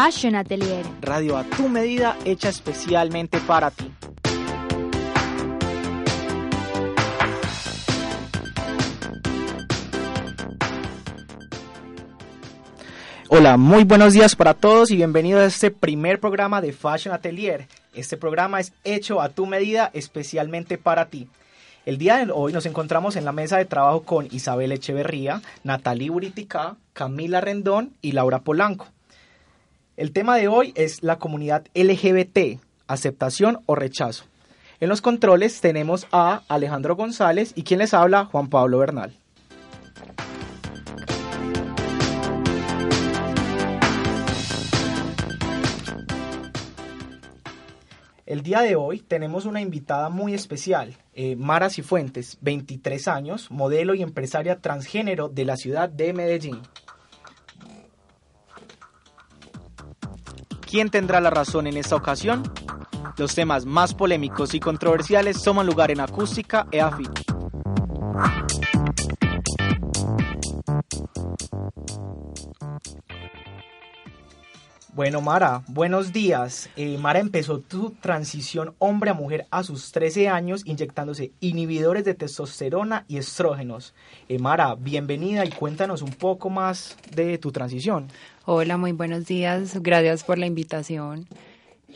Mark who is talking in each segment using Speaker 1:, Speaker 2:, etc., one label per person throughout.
Speaker 1: Fashion Atelier.
Speaker 2: Radio a tu medida hecha especialmente para ti. Hola, muy buenos días para todos y bienvenidos a este primer programa de Fashion Atelier. Este programa es hecho a tu medida especialmente para ti. El día de hoy nos encontramos en la mesa de trabajo con Isabel Echeverría, Natalie Uritica, Camila Rendón y Laura Polanco. El tema de hoy es la comunidad LGBT, aceptación o rechazo. En los controles tenemos a Alejandro González y quien les habla, Juan Pablo Bernal. El día de hoy tenemos una invitada muy especial, eh, Mara Cifuentes, 23 años, modelo y empresaria transgénero de la ciudad de Medellín. ¿Quién tendrá la razón en esta ocasión? Los temas más polémicos y controversiales toman lugar en Acústica e AFIT. Bueno, Mara, buenos días. Eh, Mara empezó su transición hombre a mujer a sus 13 años inyectándose inhibidores de testosterona y estrógenos. Eh, Mara, bienvenida y cuéntanos un poco más de tu transición.
Speaker 3: Hola, muy buenos días. Gracias por la invitación.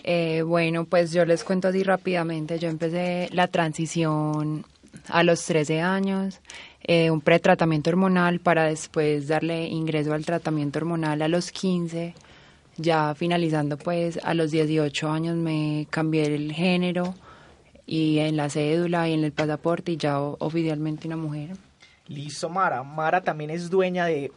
Speaker 3: Eh, bueno, pues yo les cuento así rápidamente. Yo empecé la transición a los 13 años, eh, un pretratamiento hormonal para después darle ingreso al tratamiento hormonal a los 15. Ya finalizando pues a los 18 años me cambié el género y en la cédula y en el pasaporte y ya oficialmente una mujer.
Speaker 2: Listo, Mara. Mara también es dueña de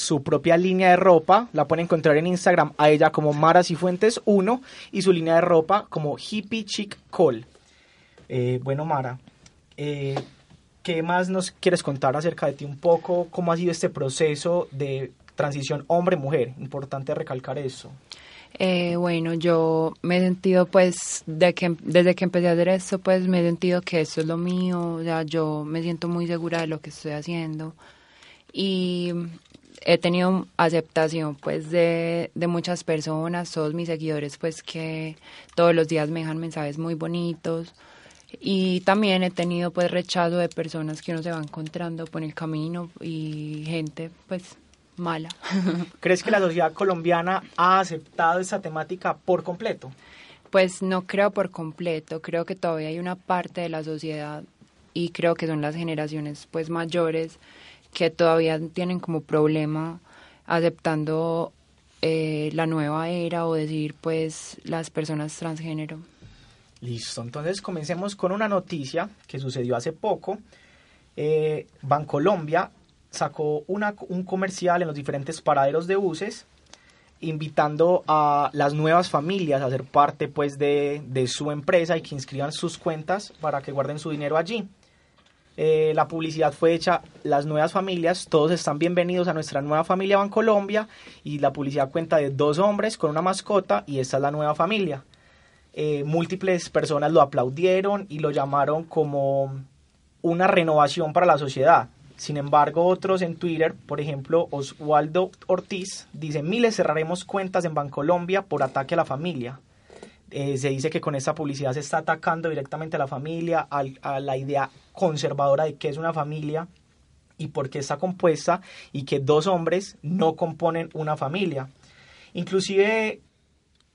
Speaker 2: su propia línea de ropa. La pueden encontrar en Instagram a ella como Mara Cifuentes 1 y su línea de ropa como Hippie Chic Call. Eh, bueno, Mara, eh, ¿qué más nos quieres contar acerca de ti un poco? ¿Cómo ha sido este proceso de transición hombre-mujer? Importante recalcar eso.
Speaker 3: Eh, bueno, yo me he sentido, pues, de que, desde que empecé a hacer esto, pues, me he sentido que esto es lo mío, o sea, yo me siento muy segura de lo que estoy haciendo y he tenido aceptación, pues, de, de muchas personas, todos mis seguidores, pues, que todos los días me dejan mensajes muy bonitos y también he tenido, pues, rechazo de personas que uno se va encontrando por el camino y gente, pues, mala.
Speaker 2: ¿Crees que la sociedad colombiana ha aceptado esta temática por completo?
Speaker 3: Pues no creo por completo, creo que todavía hay una parte de la sociedad y creo que son las generaciones pues mayores que todavía tienen como problema aceptando eh, la nueva era o decir pues las personas transgénero.
Speaker 2: Listo, entonces comencemos con una noticia que sucedió hace poco. Eh, Bancolombia sacó una- un comercial en los diferentes paraderos de buses invitando a las nuevas familias a ser parte pues de, de su empresa y que inscriban sus cuentas para que guarden su dinero allí. Eh, la publicidad fue hecha, las nuevas familias, todos están bienvenidos a nuestra nueva familia Bancolombia y la publicidad cuenta de dos hombres con una mascota y esta es la nueva familia. Eh, múltiples personas lo aplaudieron y lo llamaron como una renovación para la sociedad. Sin embargo, otros en Twitter, por ejemplo, Oswaldo Ortiz, dice, miles cerraremos cuentas en Bancolombia por ataque a la familia. Eh, se dice que con esta publicidad se está atacando directamente a la familia, a la idea conservadora de qué es una familia y por qué está compuesta y que dos hombres no componen una familia. Inclusive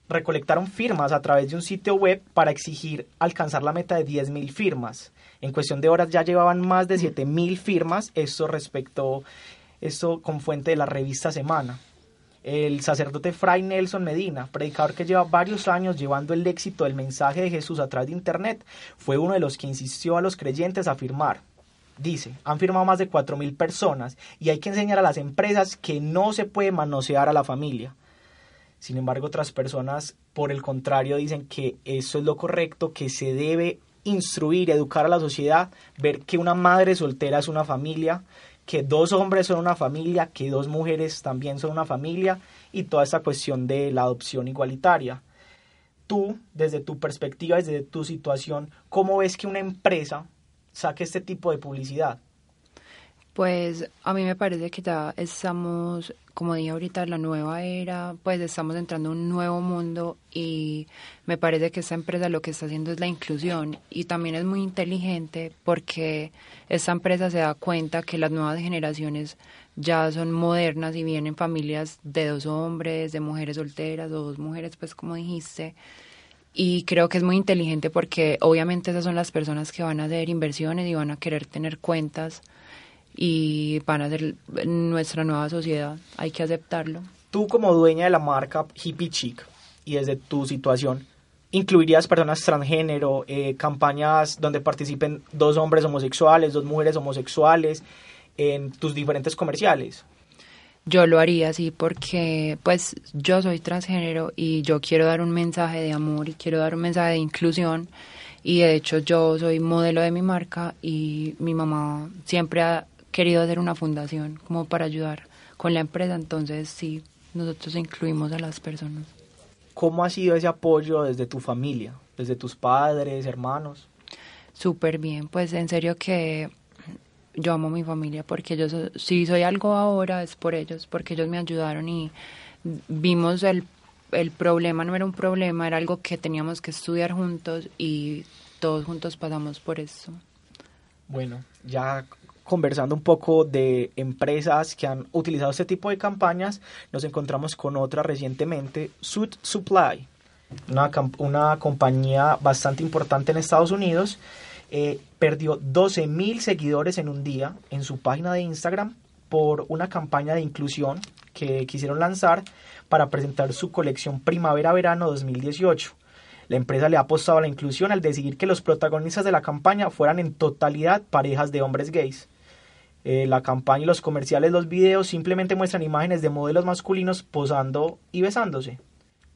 Speaker 2: recolectaron firmas a través de un sitio web para exigir alcanzar la meta de 10.000 firmas. En cuestión de horas ya llevaban más de 7.000 firmas, esto respecto, esto con fuente de la revista Semana. El sacerdote Fray Nelson Medina, predicador que lleva varios años llevando el éxito del mensaje de Jesús a través de Internet, fue uno de los que insistió a los creyentes a firmar. Dice, han firmado más de 4.000 personas y hay que enseñar a las empresas que no se puede manosear a la familia. Sin embargo, otras personas, por el contrario, dicen que eso es lo correcto, que se debe instruir, educar a la sociedad, ver que una madre soltera es una familia, que dos hombres son una familia, que dos mujeres también son una familia y toda esta cuestión de la adopción igualitaria. Tú, desde tu perspectiva, desde tu situación, ¿cómo ves que una empresa saque este tipo de publicidad?
Speaker 3: Pues a mí me parece que ya estamos, como dije ahorita, en la nueva era, pues estamos entrando en un nuevo mundo y me parece que esta empresa lo que está haciendo es la inclusión y también es muy inteligente porque esta empresa se da cuenta que las nuevas generaciones ya son modernas y vienen familias de dos hombres, de mujeres solteras o dos mujeres, pues como dijiste. Y creo que es muy inteligente porque obviamente esas son las personas que van a hacer inversiones y van a querer tener cuentas y van a ser nuestra nueva sociedad. Hay que aceptarlo.
Speaker 2: Tú como dueña de la marca Hippie Chic y desde tu situación, ¿incluirías personas transgénero, eh, campañas donde participen dos hombres homosexuales, dos mujeres homosexuales en tus diferentes comerciales?
Speaker 3: Yo lo haría así porque pues yo soy transgénero y yo quiero dar un mensaje de amor y quiero dar un mensaje de inclusión y de hecho yo soy modelo de mi marca y mi mamá siempre ha querido hacer una fundación como para ayudar con la empresa, entonces sí, nosotros incluimos a las personas.
Speaker 2: ¿Cómo ha sido ese apoyo desde tu familia, desde tus padres, hermanos?
Speaker 3: Súper bien, pues en serio que yo amo a mi familia porque yo si soy algo ahora es por ellos, porque ellos me ayudaron y vimos el, el problema, no era un problema, era algo que teníamos que estudiar juntos y todos juntos pasamos por eso.
Speaker 2: Bueno, ya conversando un poco de empresas que han utilizado este tipo de campañas, nos encontramos con otra recientemente, Suit Supply, una, compañía bastante importante en Estados Unidos. Eh, perdió 12 mil seguidores en un día en su página de Instagram por una campaña de inclusión que quisieron lanzar para presentar su colección Primavera-Verano 2018. La empresa le ha apostado a la inclusión al decidir que los protagonistas de la campaña fueran en totalidad parejas de hombres gays. Eh, la campaña y los comerciales, los videos simplemente muestran imágenes de modelos masculinos posando y besándose.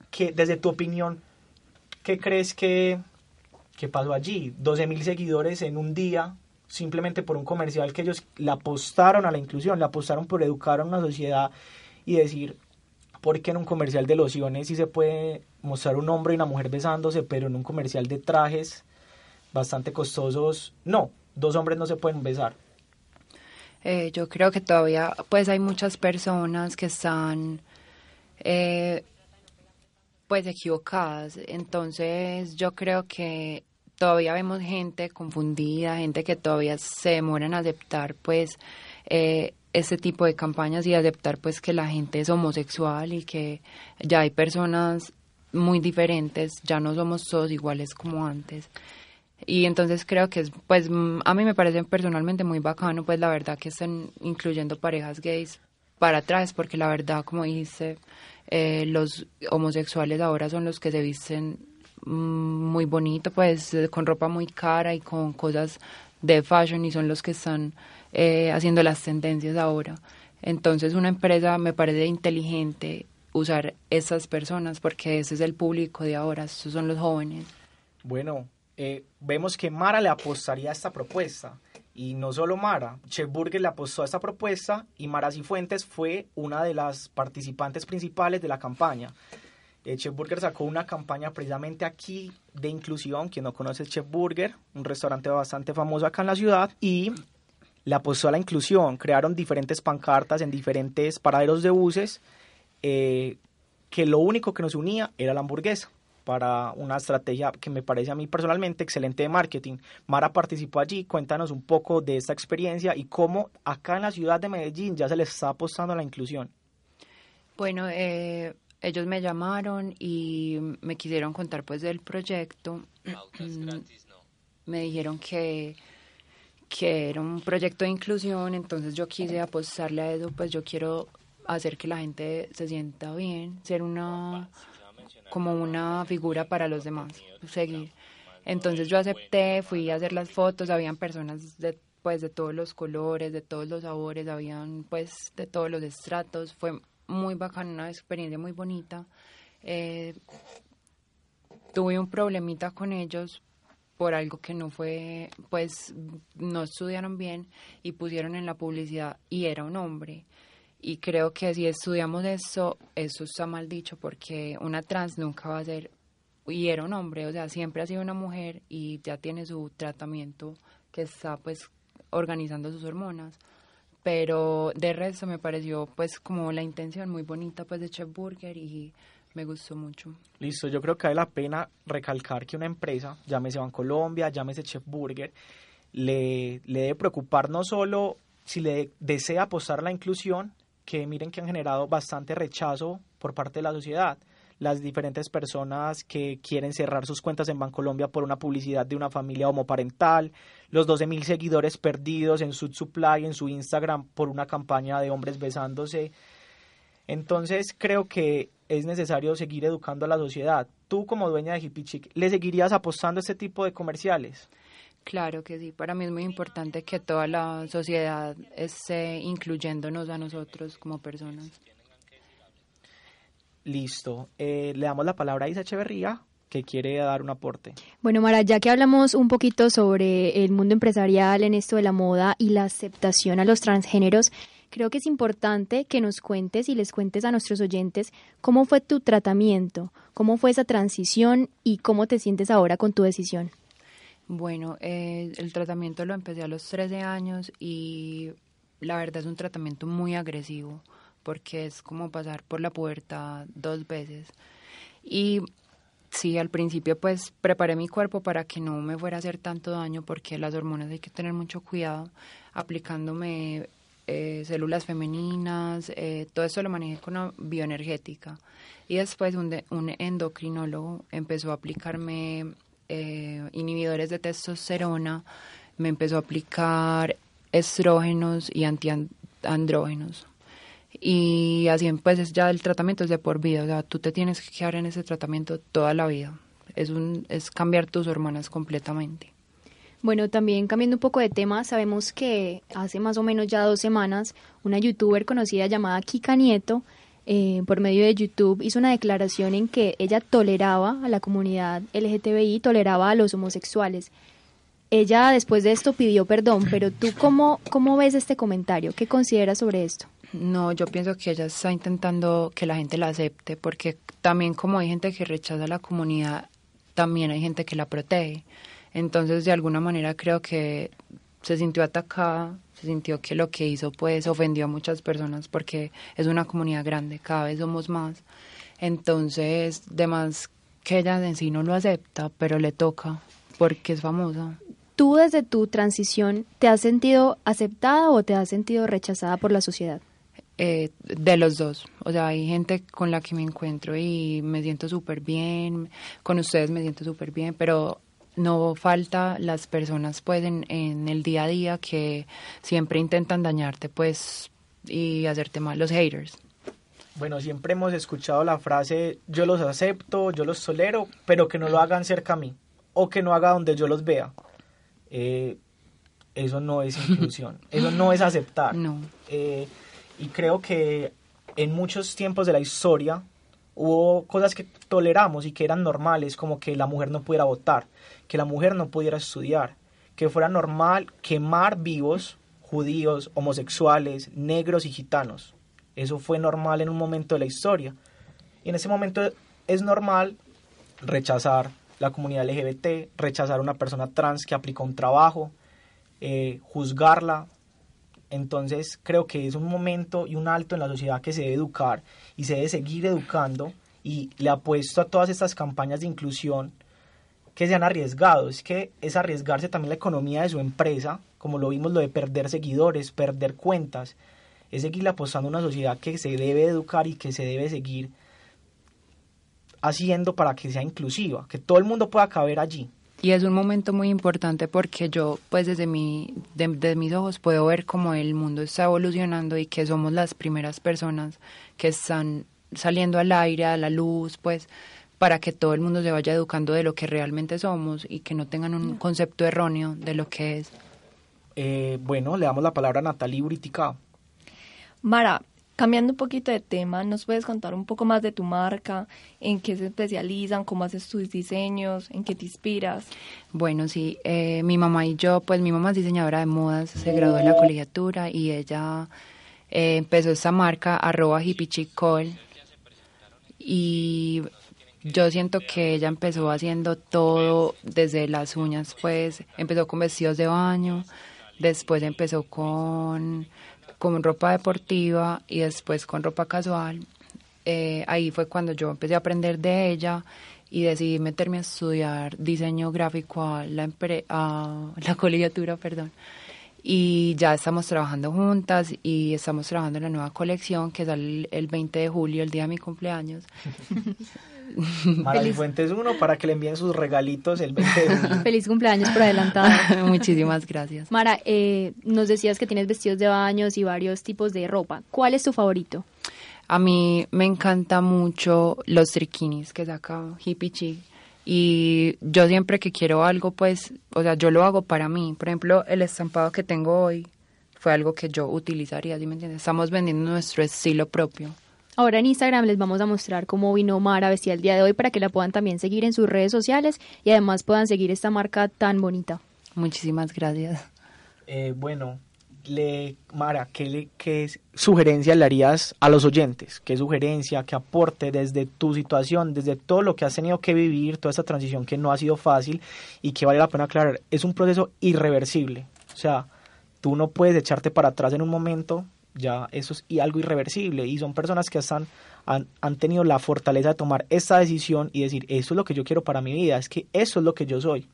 Speaker 2: Que, desde tu opinión, ¿qué crees que, que pasó allí? 12 mil seguidores en un día simplemente por un comercial que ellos le apostaron a la inclusión, le apostaron por educar a una sociedad y decir, ¿por qué en un comercial de lociones sí se puede mostrar un hombre y una mujer besándose, pero en un comercial de trajes bastante costosos, no, dos hombres no se pueden besar?
Speaker 3: Eh, yo creo que todavía pues hay muchas personas que están eh, pues equivocadas. Entonces yo creo que todavía vemos gente confundida, gente que todavía se demora en aceptar pues eh, este tipo de campañas y aceptar pues que la gente es homosexual y que ya hay personas muy diferentes, ya no somos todos iguales como antes. Y entonces creo que es, pues a mí me parece personalmente muy bacano, pues la verdad que estén incluyendo parejas gays para atrás, porque la verdad, como dijiste, eh, los homosexuales ahora son los que se visten mm, muy bonito, pues con ropa muy cara y con cosas de fashion y son los que están eh, haciendo las tendencias ahora. Entonces una empresa me parece inteligente usar esas personas porque ese es el público de ahora, esos son los jóvenes.
Speaker 2: Bueno, eh, vemos que Mara le apostaría a esta propuesta. Y no solo Mara, Chef Burger le apostó a esta propuesta y Mara Cifuentes fue una de las participantes principales de la campaña. Eh, Chef Burger sacó una campaña precisamente aquí de inclusión. Quien no conoce Chef Burger, un restaurante bastante famoso acá en la ciudad. Y le apostó a la inclusión. Crearon diferentes pancartas en diferentes paraderos de buses. Eh, que lo único que nos unía era la hamburguesa para una estrategia que me parece a mí personalmente excelente de marketing. Mara participó allí, cuéntanos un poco de esta experiencia y cómo acá en la ciudad de Medellín ya se les está apostando a la inclusión.
Speaker 3: Bueno, eh, ellos me llamaron y me quisieron contar pues del proyecto. Mm, me dijeron que que era un proyecto de inclusión, entonces yo quise apostarle a eso, pues yo quiero hacer que la gente se sienta bien, ser una como una figura para los demás, seguir. Entonces yo acepté, fui a hacer las fotos, habían personas de pues de todos los colores, de todos los sabores, habían pues de todos los estratos, fue muy bacana, una experiencia muy bonita. Eh, tuve un problemita con ellos por algo que no fue, pues no estudiaron bien y pusieron en la publicidad y era un hombre. Y creo que si estudiamos eso, eso está mal dicho porque una trans nunca va a ser, y era un hombre, o sea, siempre ha sido una mujer y ya tiene su tratamiento que está pues organizando sus hormonas. Pero de resto me pareció pues como la intención muy bonita pues de Chef Burger y me gustó mucho.
Speaker 2: Listo, yo creo que vale la pena recalcar que una empresa, llámese Colombia, llámese Chef Burger, le, le debe preocupar no solo si le desea apostar a la inclusión, que miren que han generado bastante rechazo por parte de la sociedad. Las diferentes personas que quieren cerrar sus cuentas en Bancolombia por una publicidad de una familia homoparental, los 12 mil seguidores perdidos en su Supply, en su Instagram, por una campaña de hombres besándose. Entonces creo que es necesario seguir educando a la sociedad. Tú como dueña de Hippie ¿le seguirías apostando a este tipo de comerciales?
Speaker 3: Claro que sí, para mí es muy importante que toda la sociedad esté incluyéndonos a nosotros como personas.
Speaker 2: Listo. Eh, le damos la palabra a Isa Echeverría, que quiere dar un aporte.
Speaker 1: Bueno, Mara, ya que hablamos un poquito sobre el mundo empresarial en esto de la moda y la aceptación a los transgéneros, creo que es importante que nos cuentes y les cuentes a nuestros oyentes cómo fue tu tratamiento, cómo fue esa transición y cómo te sientes ahora con tu decisión.
Speaker 3: Bueno, eh, el tratamiento lo empecé a los 13 años y la verdad es un tratamiento muy agresivo porque es como pasar por la puerta dos veces. Y sí, al principio pues preparé mi cuerpo para que no me fuera a hacer tanto daño porque las hormonas hay que tener mucho cuidado aplicándome eh, células femeninas, eh, todo eso lo manejé con una bioenergética. Y después un, un endocrinólogo empezó a aplicarme eh, inhibidores de testosterona, me empezó a aplicar estrógenos y antiandrógenos. Y así pues ya el tratamiento es de por vida, o sea, tú te tienes que quedar en ese tratamiento toda la vida. Es, un, es cambiar tus hormonas completamente.
Speaker 1: Bueno, también cambiando un poco de tema, sabemos que hace más o menos ya dos semanas una youtuber conocida llamada Kika Nieto, eh, por medio de YouTube, hizo una declaración en que ella toleraba a la comunidad LGTBI, toleraba a los homosexuales. Ella después de esto pidió perdón, pero tú cómo, cómo ves este comentario? ¿Qué consideras sobre esto?
Speaker 3: No, yo pienso que ella está intentando que la gente la acepte, porque también como hay gente que rechaza a la comunidad, también hay gente que la protege. Entonces, de alguna manera creo que se sintió atacada, se sintió que lo que hizo pues ofendió a muchas personas porque es una comunidad grande, cada vez somos más. Entonces, además que ella en sí no lo acepta, pero le toca porque es famosa.
Speaker 1: ¿Tú desde tu transición te has sentido aceptada o te has sentido rechazada por la sociedad?
Speaker 3: Eh, de los dos. O sea, hay gente con la que me encuentro y me siento súper bien, con ustedes me siento súper bien, pero no falta las personas pues en, el día a día que siempre intentan dañarte pues y hacerte mal, los haters.
Speaker 2: Bueno, siempre hemos escuchado la frase yo los acepto, yo los tolero, pero que no lo hagan cerca a mí o que no haga donde yo los vea. Eh, eso no es inclusión, eso no es aceptar.
Speaker 3: No.
Speaker 2: Eh, y creo que en muchos tiempos de la historia hubo cosas que toleramos y que eran normales, como que la mujer no pudiera votar, que la mujer no pudiera estudiar, que fuera normal quemar vivos judíos, homosexuales, negros y gitanos. Eso fue normal en un momento de la historia. Y en ese momento es normal rechazar la comunidad LGBT, rechazar a una persona trans que aplicó un trabajo, eh, juzgarla, entonces creo que es un momento y un alto en la sociedad que se debe educar y se debe seguir educando y le apuesto a todas estas campañas de inclusión que se han arriesgado. Es que es arriesgarse también la economía de su empresa, como lo vimos lo de perder seguidores, perder cuentas. Es seguirle apostando a una sociedad que se debe educar y que se debe seguir haciendo para que sea inclusiva, que todo el mundo pueda caber allí.
Speaker 3: Y es un momento muy importante porque yo, pues desde, mi, de- desde mis ojos, puedo ver cómo el mundo está evolucionando y que somos las primeras personas que están saliendo al aire, a la luz, pues para que todo el mundo se vaya educando de lo que realmente somos y que no tengan un concepto erróneo de lo que es.
Speaker 2: Eh, bueno, le damos la palabra a Natalie Uritica.
Speaker 4: Mara, cambiando un poquito de tema, ¿nos puedes contar un poco más de tu marca? ¿En qué se especializan? ¿Cómo haces tus diseños? ¿En qué te inspiras?
Speaker 3: Bueno, sí, eh, mi mamá y yo, pues mi mamá es diseñadora de modas, se graduó de la colegiatura y ella eh, empezó esta marca, arroba hippie chic call, y yo siento que ella empezó haciendo todo desde las uñas, pues empezó con vestidos de baño, después empezó con, con ropa deportiva y después con ropa casual. Eh, ahí fue cuando yo empecé a aprender de ella y decidí meterme a estudiar diseño gráfico a la, empre- a la colegiatura, perdón. Y ya estamos trabajando juntas y estamos trabajando en la nueva colección que sale el 20 de julio, el día de mi cumpleaños.
Speaker 2: Mara Fuentes 1 para que le envíen sus regalitos el 20 de julio.
Speaker 1: Feliz cumpleaños por adelantado.
Speaker 3: Muchísimas gracias.
Speaker 1: Mara, eh, nos decías que tienes vestidos de baños y varios tipos de ropa. ¿Cuál es tu favorito?
Speaker 3: A mí me encanta mucho los triquinis que saca Hippie Chic. Y yo siempre que quiero algo, pues, o sea, yo lo hago para mí. Por ejemplo, el estampado que tengo hoy fue algo que yo utilizaría, ¿sí me entiendes? Estamos vendiendo nuestro estilo propio.
Speaker 1: Ahora en Instagram les vamos a mostrar cómo vino Mara vestida el día de hoy para que la puedan también seguir en sus redes sociales y además puedan seguir esta marca tan bonita.
Speaker 3: Muchísimas gracias.
Speaker 2: Eh, bueno, le, Mara, ¿qué, le, ¿qué sugerencia le harías a los oyentes? ¿Qué sugerencia, qué aporte desde tu situación, desde todo lo que has tenido que vivir, toda esta transición que no ha sido fácil y que vale la pena aclarar? Es un proceso irreversible. O sea, tú no puedes echarte para atrás en un momento, ya eso es y algo irreversible. Y son personas que están, han, han tenido la fortaleza de tomar esta decisión y decir, esto es lo que yo quiero para mi vida, es que eso es lo que yo soy.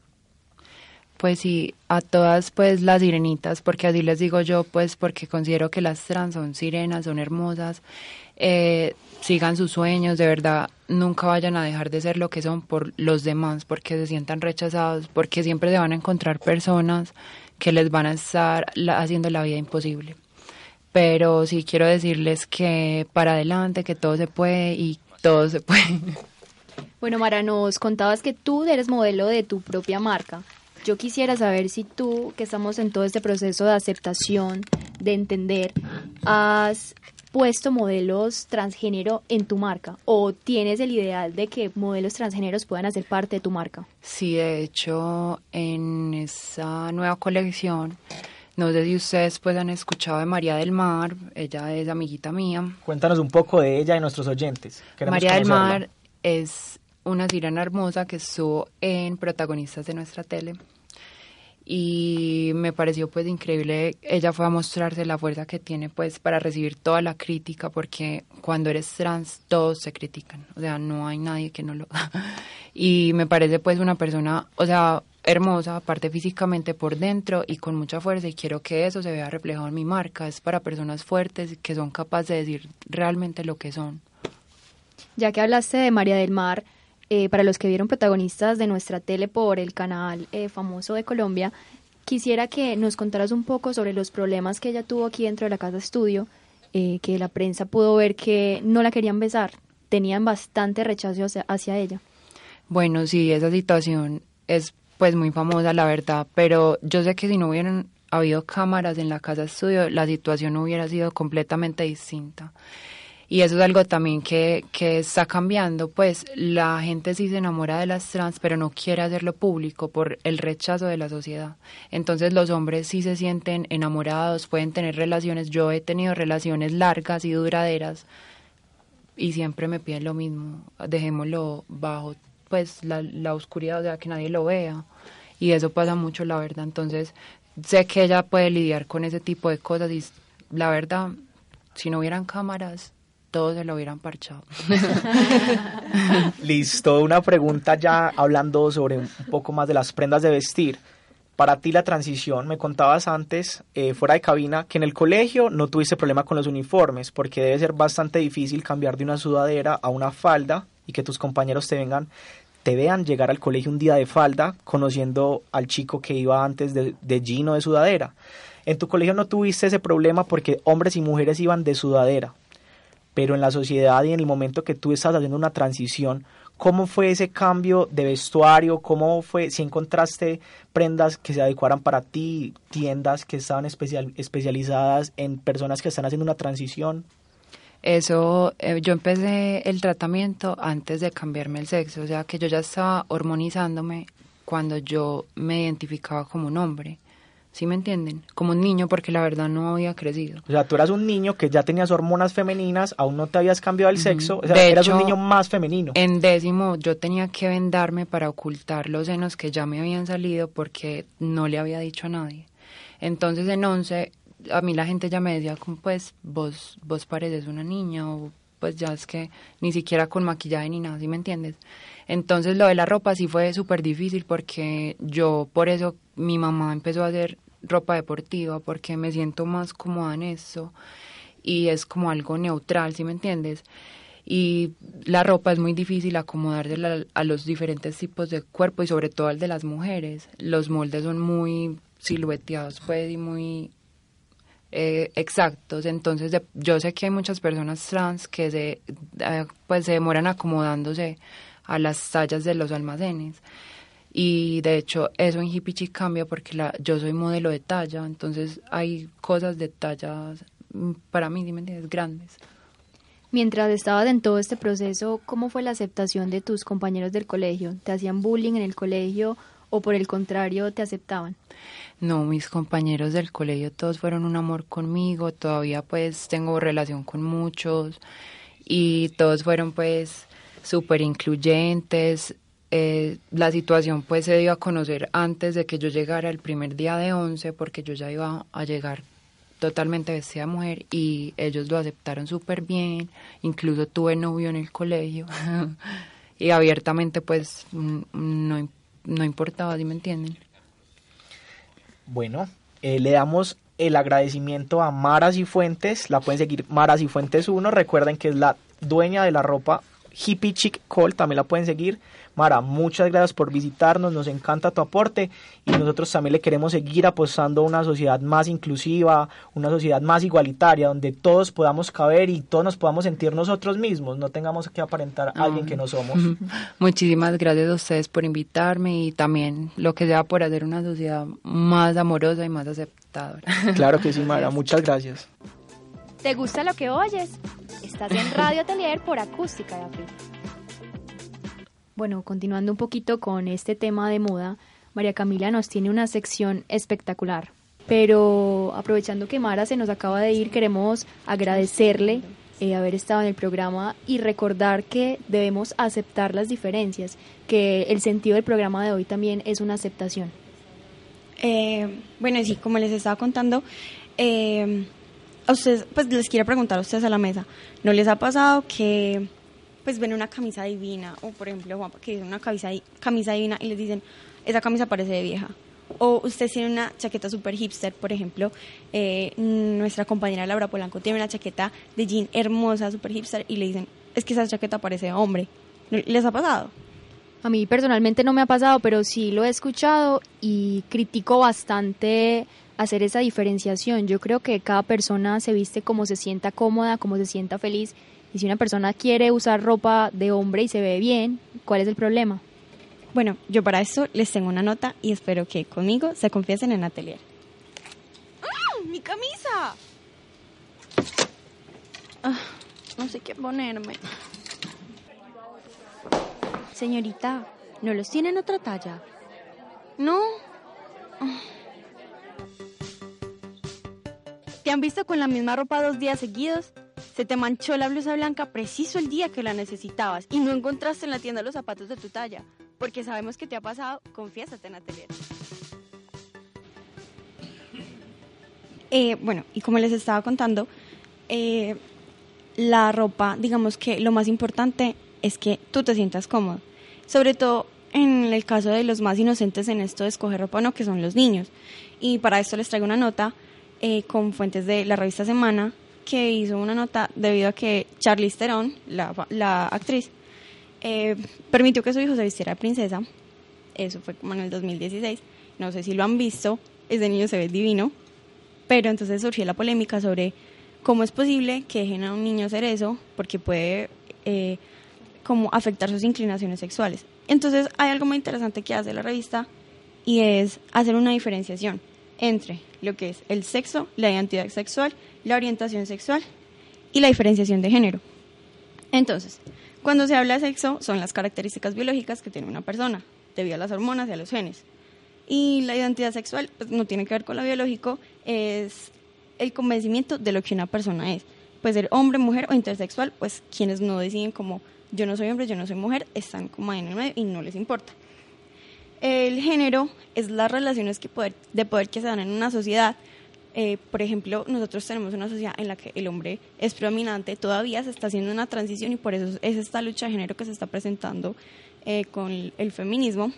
Speaker 3: Pues sí, a todas pues las sirenitas, porque así les digo yo, pues porque considero que las trans son sirenas, son hermosas, eh, sigan sus sueños, de verdad, nunca vayan a dejar de ser lo que son por los demás, porque se sientan rechazados, porque siempre se van a encontrar personas que les van a estar haciendo la vida imposible. Pero sí quiero decirles que para adelante, que todo se puede y todo se puede.
Speaker 1: Bueno, Mara, nos contabas que tú eres modelo de tu propia marca. Yo quisiera saber si tú, que estamos en todo este proceso de aceptación, de entender, has puesto modelos transgénero en tu marca o tienes el ideal de que modelos transgéneros puedan hacer parte de tu marca.
Speaker 3: Sí, de hecho, en esa nueva colección, no sé si ustedes pues han escuchado de María del Mar, ella es amiguita mía.
Speaker 2: Cuéntanos un poco de ella y nuestros oyentes. Queremos
Speaker 3: María del. Mar es una sirena hermosa que estuvo en protagonistas de nuestra tele y me pareció pues increíble ella fue a mostrarse la fuerza que tiene pues para recibir toda la crítica porque cuando eres trans todos se critican o sea no hay nadie que no lo y me parece pues una persona o sea hermosa aparte físicamente por dentro y con mucha fuerza y quiero que eso se vea reflejado en mi marca es para personas fuertes que son capaces de decir realmente lo que son
Speaker 1: Ya que hablaste de María del Mar, eh, para los que vieron protagonistas de nuestra tele por el canal eh, famoso de Colombia, quisiera que nos contaras un poco sobre los problemas que ella tuvo aquí dentro de la casa estudio, eh, que la prensa pudo ver que no la querían besar, tenían bastante rechazo hacia, hacia ella.
Speaker 3: Bueno, sí, esa situación es pues muy famosa, la verdad, pero yo sé que si no hubieran habido cámaras en la casa estudio, la situación hubiera sido completamente distinta. Y eso es algo también que, que está cambiando, pues la gente sí se enamora de las trans, pero no quiere hacerlo público por el rechazo de la sociedad. Entonces los hombres sí se sienten enamorados, pueden tener relaciones, yo he tenido relaciones largas y duraderas y siempre me piden lo mismo, dejémoslo bajo pues la, la oscuridad, o sea, que nadie lo vea. Y eso pasa mucho, la verdad. Entonces, sé que ella puede lidiar con ese tipo de cosas y la verdad, si no hubieran cámaras, todos se lo hubieran parchado.
Speaker 2: Listo, una pregunta ya hablando sobre un poco más de las prendas de vestir. Para ti la transición, me contabas antes, eh, fuera de cabina, que en el colegio no tuviste problema con los uniformes, porque debe ser bastante difícil cambiar de una sudadera a una falda y que tus compañeros te vengan te vean llegar al colegio un día de falda, conociendo al chico que iba antes de, de jean de sudadera. En tu colegio no tuviste ese problema porque hombres y mujeres iban de sudadera, pero en la sociedad y en el momento que tú estás haciendo una transición, ¿cómo fue ese cambio de vestuario? ¿Cómo fue, si encontraste prendas que se adecuaran para ti, tiendas que estaban especial, especializadas en personas que están haciendo una transición?
Speaker 3: Eso, eh, yo empecé el tratamiento antes de cambiarme el sexo, o sea que yo ya estaba hormonizándome cuando yo me identificaba como un hombre. ¿Sí me entienden? Como un niño porque la verdad no había crecido.
Speaker 2: O sea, tú eras un niño que ya tenías hormonas femeninas, aún no te habías cambiado el sexo, o sea,
Speaker 3: De
Speaker 2: eras un niño más femenino.
Speaker 3: En décimo yo tenía que vendarme para ocultar los senos que ya me habían salido porque no le había dicho a nadie. Entonces en once a mí la gente ya me decía como pues vos, vos pareces una niña o pues ya es que ni siquiera con maquillaje ni nada, ¿sí me entiendes? Entonces lo de la ropa sí fue súper difícil porque yo por eso mi mamá empezó a hacer ropa deportiva porque me siento más cómoda en eso y es como algo neutral, ¿sí me entiendes? Y la ropa es muy difícil acomodársela a los diferentes tipos de cuerpo y sobre todo al de las mujeres. Los moldes son muy silueteados pues y muy eh, exactos. Entonces de- yo sé que hay muchas personas trans que se, eh, pues se demoran acomodándose a las tallas de los almacenes. Y de hecho eso en Hippie Chic cambia porque la, yo soy modelo de talla, entonces hay cosas de tallas mm, para mí, ¿sí me entiendes? Grandes.
Speaker 1: Mientras estabas en todo este proceso, ¿cómo fue la aceptación de tus compañeros del colegio? ¿Te hacían bullying en el colegio o por el contrario te aceptaban?
Speaker 3: No, mis compañeros del colegio todos fueron un amor conmigo, todavía pues tengo relación con muchos y todos fueron pues súper incluyentes. Eh, la situación pues se dio a conocer antes de que yo llegara el primer día de once porque yo ya iba a llegar totalmente vestida mujer y ellos lo aceptaron súper bien, incluso tuve novio en el colegio y abiertamente pues no, no importaba, ¿sí me entienden?
Speaker 2: Bueno, eh, le damos el agradecimiento a Maras y Fuentes. La pueden seguir Maras y Fuentes 1. Recuerden que es la dueña de la ropa Hippie Chic Call. También la pueden seguir. Mara, muchas gracias por visitarnos. Nos encanta tu aporte. Y nosotros también le queremos seguir apostando a una sociedad más inclusiva, una sociedad más igualitaria, donde todos podamos caber y todos nos podamos sentir nosotros mismos. No tengamos que aparentar a alguien que no somos.
Speaker 3: Muchísimas gracias a ustedes por invitarme y también lo que sea por hacer una sociedad más amorosa y más aceptadora.
Speaker 2: Claro que sí, Mara. Muchas gracias.
Speaker 1: ¿Te gusta lo que oyes? Estás en Radio Atelier por Acústica de Abril. Bueno, continuando un poquito con este tema de moda, María Camila nos tiene una sección espectacular. Pero aprovechando que Mara se nos acaba de ir, queremos agradecerle eh, haber estado en el programa y recordar que debemos aceptar las diferencias, que el sentido del programa de hoy también es una aceptación.
Speaker 5: Eh, bueno, sí, como les estaba contando, eh, a ustedes, pues les quiero preguntar a ustedes a la mesa, ¿no les ha pasado que pues ven una camisa divina, o por ejemplo que dice una camisa, camisa divina y les dicen, esa camisa parece de vieja? O ustedes tienen una chaqueta super hipster, por ejemplo, eh, nuestra compañera Laura Polanco tiene una chaqueta de jean hermosa, super hipster, y le dicen, es que esa chaqueta parece de hombre. ¿No ¿Les ha pasado?
Speaker 1: A mí personalmente no me ha pasado, pero sí lo he escuchado y critico bastante hacer esa diferenciación. Yo creo que cada persona se viste como se sienta cómoda, como se sienta feliz. Y si una persona quiere usar ropa de hombre y se ve bien, ¿cuál es el problema?
Speaker 5: Bueno, yo para eso les tengo una nota y espero que conmigo se confiesen en Atelier. ¡Ah! ¡Mi camisa! Ah, no sé qué ponerme.
Speaker 6: Señorita, ¿no los tiene en otra talla?
Speaker 5: ¿No?
Speaker 6: ¿Te han visto con la misma ropa dos días seguidos? Se te manchó la blusa blanca preciso el día que la necesitabas y no encontraste en la tienda los zapatos de tu talla. Porque sabemos que te ha pasado, confiésate en Atelier.
Speaker 5: Eh, bueno, y como les estaba contando, eh, la ropa, digamos que lo más importante es que tú te sientas cómodo. Sobre todo en el caso de los más inocentes en esto de escoger ropa o no, que son los niños. Y para esto les traigo una nota eh, con fuentes de la revista Semana, que hizo una nota debido a que Charlize Theron, la, la actriz, eh, permitió que su hijo se vistiera de princesa. Eso fue como en el 2016. No sé si lo han visto. Ese niño se ve divino. Pero entonces surgió la polémica sobre cómo es posible que dejen a un niño hacer eso, porque puede eh, como afectar sus inclinaciones sexuales. Entonces hay algo muy interesante que hace la revista y es hacer una diferenciación entre lo que es el sexo, la identidad sexual, la orientación sexual y la diferenciación de género. Entonces, cuando se habla de sexo, son las características biológicas que tiene una persona, debido a las hormonas y a los genes. Y la identidad sexual pues, no tiene que ver con lo biológico, es el convencimiento de lo que una persona es. Puede ser hombre, mujer o intersexual, pues quienes no deciden como yo no soy hombre, yo no soy mujer, están como ahí en el medio y no les importa. El género es las relaciones que poder, de poder que se dan en una sociedad. Eh, por ejemplo, nosotros tenemos una sociedad en la que el hombre es predominante, todavía se está haciendo una transición y por eso es esta lucha de género que se está presentando eh, con el, feminismo.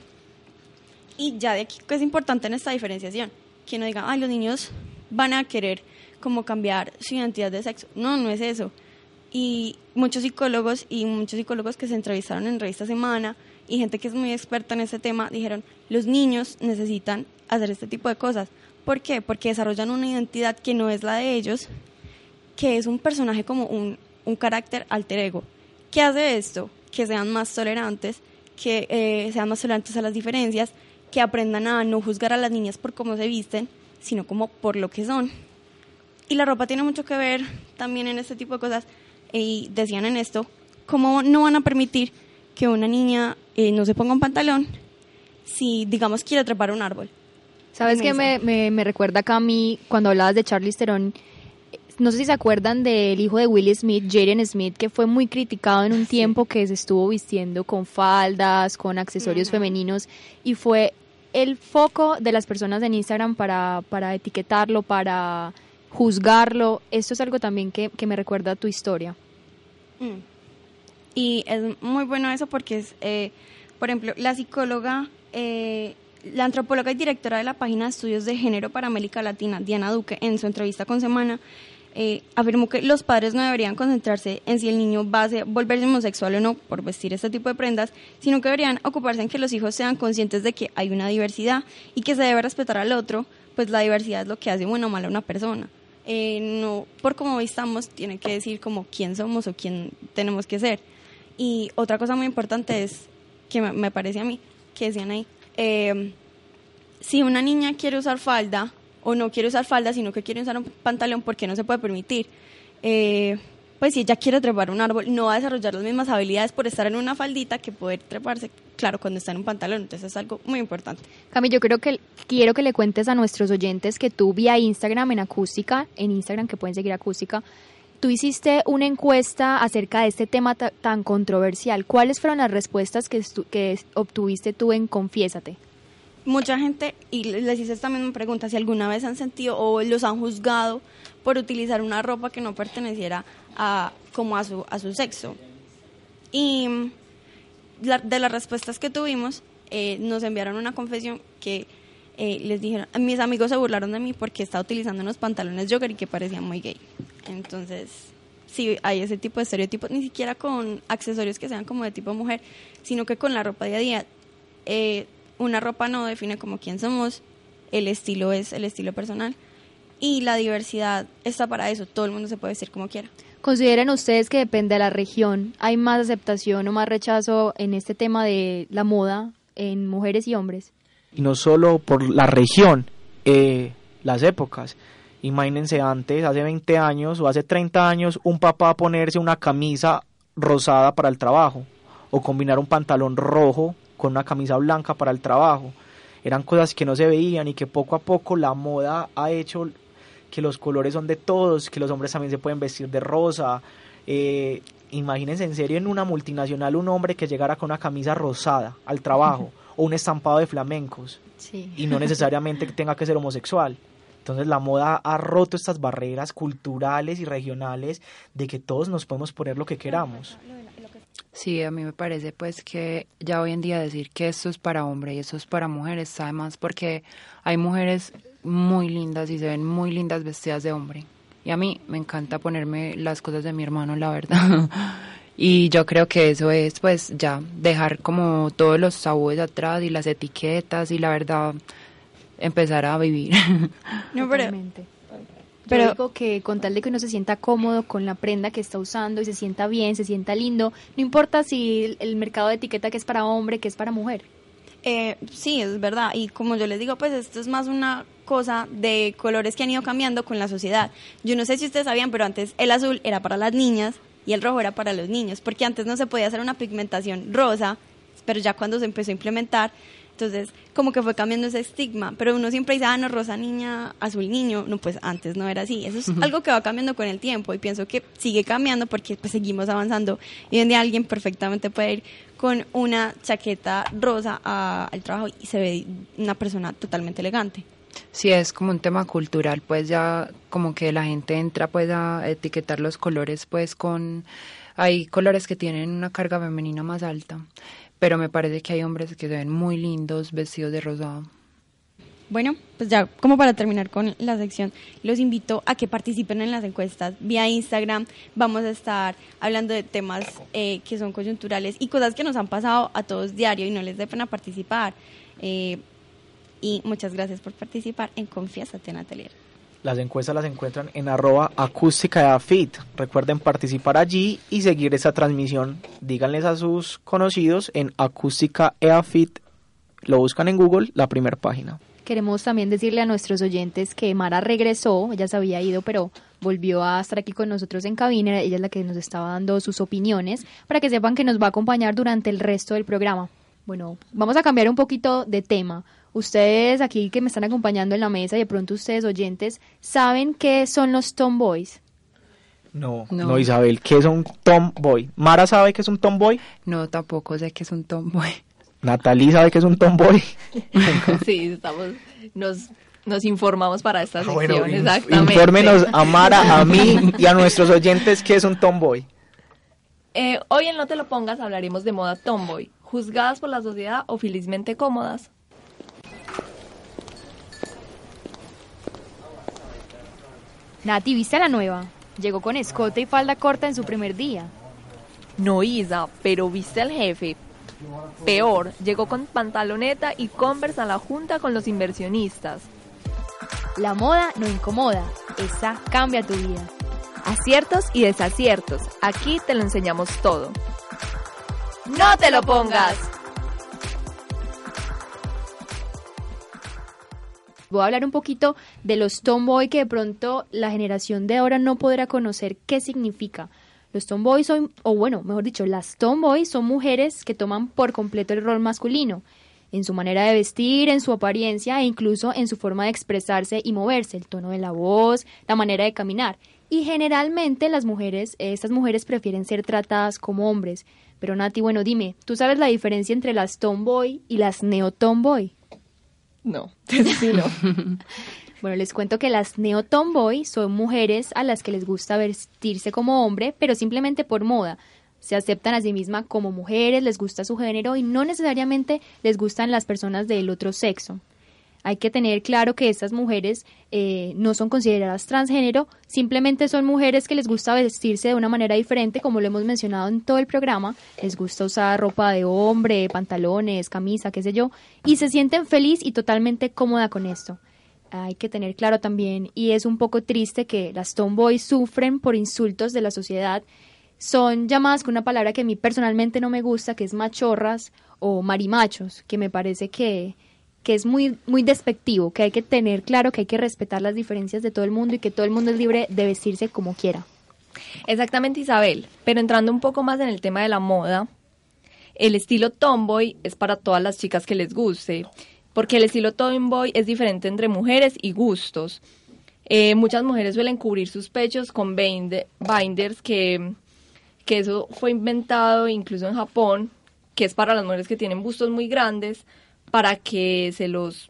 Speaker 5: Y ya de aquí que es importante en esta diferenciación, que no digan, ay, los niños van a querer como cambiar su identidad de sexo. No, no es eso. Y muchos psicólogos y muchos psicólogos que se entrevistaron en Revista Semana y gente que es muy experta en este tema dijeron, los niños necesitan hacer este tipo de cosas. ¿Por qué? Porque desarrollan una identidad que no es la de ellos, que es un personaje como un, un carácter alter ego. ¿Qué hace esto? Que sean más tolerantes, que eh, sean más tolerantes a las diferencias, que aprendan a no juzgar a las niñas por cómo se visten, sino como por lo que son. Y la ropa tiene mucho que ver también en este tipo de cosas. Y decían en esto, ¿cómo no van a permitir que una niña eh, no se ponga un pantalón si, digamos, quiere trepar un árbol?
Speaker 1: ¿Sabes qué me, me, me recuerda acá a mí cuando hablabas de Charlize Theron? No sé si se acuerdan del hijo de Will Smith, Jaden Smith, que fue muy criticado en un tiempo que se estuvo vistiendo con faldas, con accesorios femeninos y fue el foco de las personas en Instagram para, para etiquetarlo, para juzgarlo. Esto es algo también que, que me recuerda a tu historia.
Speaker 5: Mm. Y es muy bueno eso porque es, eh, por ejemplo, la psicóloga, eh, la antropóloga y directora de la página de estudios de género para América Latina, Diana Duque, en su entrevista con Semana, eh, afirmó que los padres no deberían concentrarse en si el niño va a ser- volverse homosexual o no por vestir este tipo de prendas, sino que deberían ocuparse en que los hijos sean conscientes de que hay una diversidad y que se debe respetar al otro, pues la diversidad es lo que hace bueno o malo a una persona. Eh, no por cómo vistamos tiene que decir como quién somos o quién tenemos que ser. Y otra cosa muy importante es, que me, parece a mí, que decían ahí, eh, si una niña quiere usar falda o no quiere usar falda, sino que quiere usar un pantalón, ¿por qué no se puede permitir? Eh, pues si ella quiere trepar un árbol, no va a desarrollar las mismas habilidades por estar en una faldita que poder treparse, claro, cuando está en un pantalón. Entonces es algo muy importante.
Speaker 1: Cami, yo creo que quiero que le cuentes a nuestros oyentes que tú vía Instagram en Acústica, en Instagram que pueden seguir Acústica, tú hiciste una encuesta acerca de este tema ta- tan controversial. ¿Cuáles fueron las respuestas que, que obtuviste tú en Confiésate?
Speaker 5: mucha gente, y les hice esta misma pregunta, si alguna vez han sentido o los han juzgado por utilizar una ropa que no perteneciera a, como a su, a su sexo. Y la- de las respuestas que tuvimos, eh, nos enviaron una confesión que eh, les dijeron, mis amigos se burlaron de mí porque estaba utilizando unos pantalones jogger y que parecían muy gay. Entonces, sí, hay ese tipo de estereotipos, ni siquiera con accesorios que sean como de tipo mujer, sino que con la ropa día a día. Eh, una ropa no define como quién somos, el estilo es el estilo personal y la diversidad está para eso, todo el mundo se puede vestir como quiera.
Speaker 1: ¿Consideran ustedes que depende de la región? ¿Hay más aceptación o más rechazo en este tema de la moda en mujeres y hombres?
Speaker 2: y no solo por la región, eh, las épocas. Imagínense antes, hace 20 años o hace 30 años, un papá ponerse una camisa rosada para el trabajo o combinar un pantalón rojo con una camisa blanca para el trabajo. Eran cosas que no se veían y que poco a poco la moda ha hecho que los colores son de todos, que los hombres también se pueden vestir de rosa. Eh, imagínense en serio en una multinacional un hombre que llegara con una camisa rosada al trabajo o un estampado de flamencos
Speaker 1: Sí.
Speaker 2: y no necesariamente que tenga que ser homosexual. Entonces la moda ha roto estas barreras culturales y regionales de que todos nos podemos poner lo que queramos.
Speaker 3: Sí, a mí me parece pues que ya hoy en día decir que esto es para hombre y esto es para mujeres, además porque hay mujeres muy lindas y se ven muy lindas vestidas de hombre. Y a mí me encanta ponerme las cosas de mi hermano, la verdad. Y yo creo que eso es pues ya dejar como todos los tabúes atrás y las etiquetas y la verdad empezar a vivir.
Speaker 5: No, pero, pero-
Speaker 1: Yo digo que con tal de que uno se sienta cómodo con la prenda que está usando y se sienta bien, se sienta lindo, no importa si el, el mercado de etiqueta que es para hombre, que es para mujer.
Speaker 5: Eh, sí, es verdad. Y como yo les digo, pues esto es más una cosa de colores que han ido cambiando con la sociedad. Yo no sé si ustedes sabían, pero antes el azul era para las niñas y el rojo era para los niños, porque antes no se podía hacer una pigmentación rosa, pero ya cuando se empezó a implementar, entonces como que fue cambiando ese estigma. Pero uno siempre dice, ah, no, rosa niña, azul niño. No, pues antes no era así. Eso es algo que va cambiando con el tiempo y pienso que sigue cambiando porque pues seguimos avanzando. Y hoy en día alguien perfectamente puede ir con una chaqueta rosa a- al trabajo y se ve una persona totalmente elegante.
Speaker 3: Sí, es como un tema cultural, pues ya como que la gente entra pues a etiquetar los colores pues con... Hay colores que tienen una carga femenina más alta, pero me parece que hay hombres que se ven muy lindos vestidos de rosado.
Speaker 5: Bueno, pues ya como para terminar con la sección, los invito a que participen en las encuestas vía Instagram. Vamos a estar hablando de temas eh, que son coyunturales y cosas que nos han pasado a todos diario y no les dé pena participar. Eh, y muchas gracias por participar en Confiésate en Atelier.
Speaker 2: Las encuestas las encuentran en arroba acústica de AFIT. Recuerden participar allí y seguir esa transmisión. Díganles a sus conocidos en acústica EAFIT. Lo buscan en Google, la primera página.
Speaker 1: Queremos también decirle a nuestros oyentes que Mara regresó, ella se había ido, pero volvió a estar aquí con nosotros en cabina, ella es la que nos estaba dando sus opiniones, para que sepan que nos va a acompañar durante el resto del programa. Bueno, vamos a cambiar un poquito de tema. Ustedes aquí que me están acompañando en la mesa y de pronto ustedes oyentes, ¿saben qué son los tomboys?
Speaker 2: No,
Speaker 3: No.
Speaker 2: no, Isabel, ¿qué es un tomboy? Mara sabe que es un tomboy.
Speaker 3: No, tampoco sé que es un tomboy.
Speaker 2: Natalie sabe que es un tomboy.
Speaker 4: Sí, estamos, nos, nos informamos para esta
Speaker 2: Ah,
Speaker 4: sección,
Speaker 2: bueno,
Speaker 4: exactamente.
Speaker 2: infórmenos a Mara, a mí y a nuestros oyentes qué es un tomboy.
Speaker 4: Eh, hoy en No Te Lo Pongas hablaremos de moda tomboy, juzgadas por la sociedad o felizmente cómodas.
Speaker 1: Nati, ¿viste la nueva? Llegó con escote y falda corta en su primer día.
Speaker 4: No, Isa, pero viste al jefe. Peor, llegó con pantaloneta y conversa a la junta con los inversionistas.
Speaker 1: La moda no incomoda, esa cambia tu vida.
Speaker 4: Aciertos y desaciertos, aquí te lo enseñamos todo. ¡No te lo pongas!
Speaker 1: Voy a hablar un poquito de los tomboy que de pronto la generación de ahora no podrá conocer qué significa. Los tomboy son, o bueno, mejor dicho, las tomboy son mujeres que toman por completo el rol masculino, en su manera de vestir, en su apariencia e incluso en su forma de expresarse y moverse, el tono de la voz, la manera de caminar. Y generalmente las mujeres, estas mujeres prefieren ser tratadas como hombres. Pero Nati, bueno, dime, ¿tú sabes la diferencia entre las tomboy y las neo-tomboy?
Speaker 4: No, sí, no.
Speaker 1: Bueno, les cuento que las neo tomboy son mujeres a las que les gusta vestirse como hombre, pero simplemente por moda. Se aceptan a sí mismas como mujeres, les gusta su género y no necesariamente les gustan las personas del otro sexo. Hay que tener claro que estas mujeres eh, no son consideradas transgénero, simplemente son mujeres que les gusta vestirse de una manera diferente, como lo hemos mencionado en todo el programa. Les gusta usar ropa de hombre, pantalones, camisa, qué sé yo, y se sienten feliz y totalmente cómoda con esto. Hay que tener claro también, y es un poco triste que las tomboys sufren por insultos de la sociedad. Son llamadas con una palabra que a mí personalmente no me gusta, que es machorras o marimachos, que me parece que, que es muy, muy despectivo, que hay que tener claro que hay que respetar las diferencias de todo el mundo y que todo el mundo es libre de vestirse como quiera.
Speaker 4: Exactamente, Isabel. Pero entrando un poco más en el tema de la moda, el estilo tomboy es para todas las chicas que les guste, porque el estilo tomboy es diferente entre mujeres y gustos. Eh, muchas mujeres suelen cubrir sus pechos con bind- binders, que, que eso fue inventado incluso en Japón, que es para las mujeres que tienen bustos muy grandes, para que se los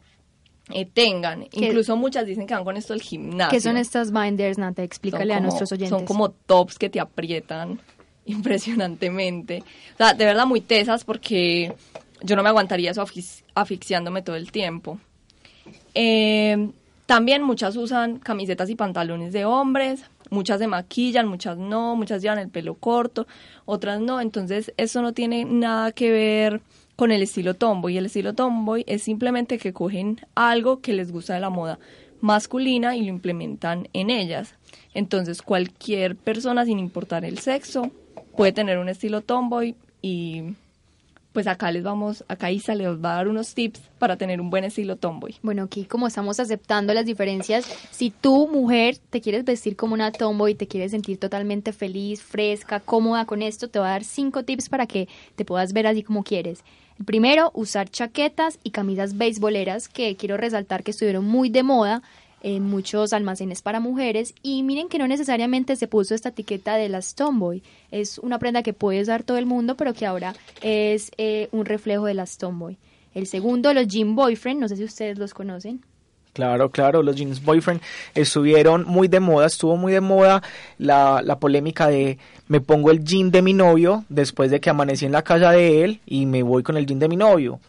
Speaker 4: eh, tengan. Incluso muchas dicen que van con esto al gimnasio.
Speaker 1: ¿Qué son estas binders, Nata? Explícale a nuestros oyentes.
Speaker 4: Son como tops que te aprietan impresionantemente. O sea, de verdad muy tesas porque yo no me aguantaría eso asfix- asfixiándome todo el tiempo. Eh, también muchas usan camisetas y pantalones de hombres. muchas se maquillan, muchas no, muchas llevan el pelo corto, otras no, entonces eso no tiene nada que ver con el estilo tomboy. El estilo tomboy es simplemente que cogen algo que les gusta de la moda masculina y lo implementan en ellas. Entonces cualquier persona, sin importar el sexo, puede tener un estilo tomboy y pues acá les vamos, acá Isa les va a dar unos tips para tener un buen estilo tomboy.
Speaker 1: Bueno, aquí como estamos aceptando las diferencias, si tú, mujer, te quieres vestir como una tomboy, te quieres sentir totalmente feliz, fresca, cómoda con esto, te voy a dar cinco tips para que te puedas ver así como quieres. El primero, usar chaquetas y camisas beisboleras, que quiero resaltar que estuvieron muy de moda en muchos almacenes para mujeres. Y miren que no necesariamente se puso esta etiqueta de las tomboy. Es una prenda que puede usar todo el mundo pero que ahora es eh, un reflejo de las tomboy. El segundo los jean boyfriend. No sé si ustedes los conocen.
Speaker 2: Claro, claro, los jeans boyfriend estuvieron muy de moda, estuvo muy de moda la, la, polémica de me pongo el jean de mi novio después de que amanecí en la casa de él y me voy con el jean de mi novio.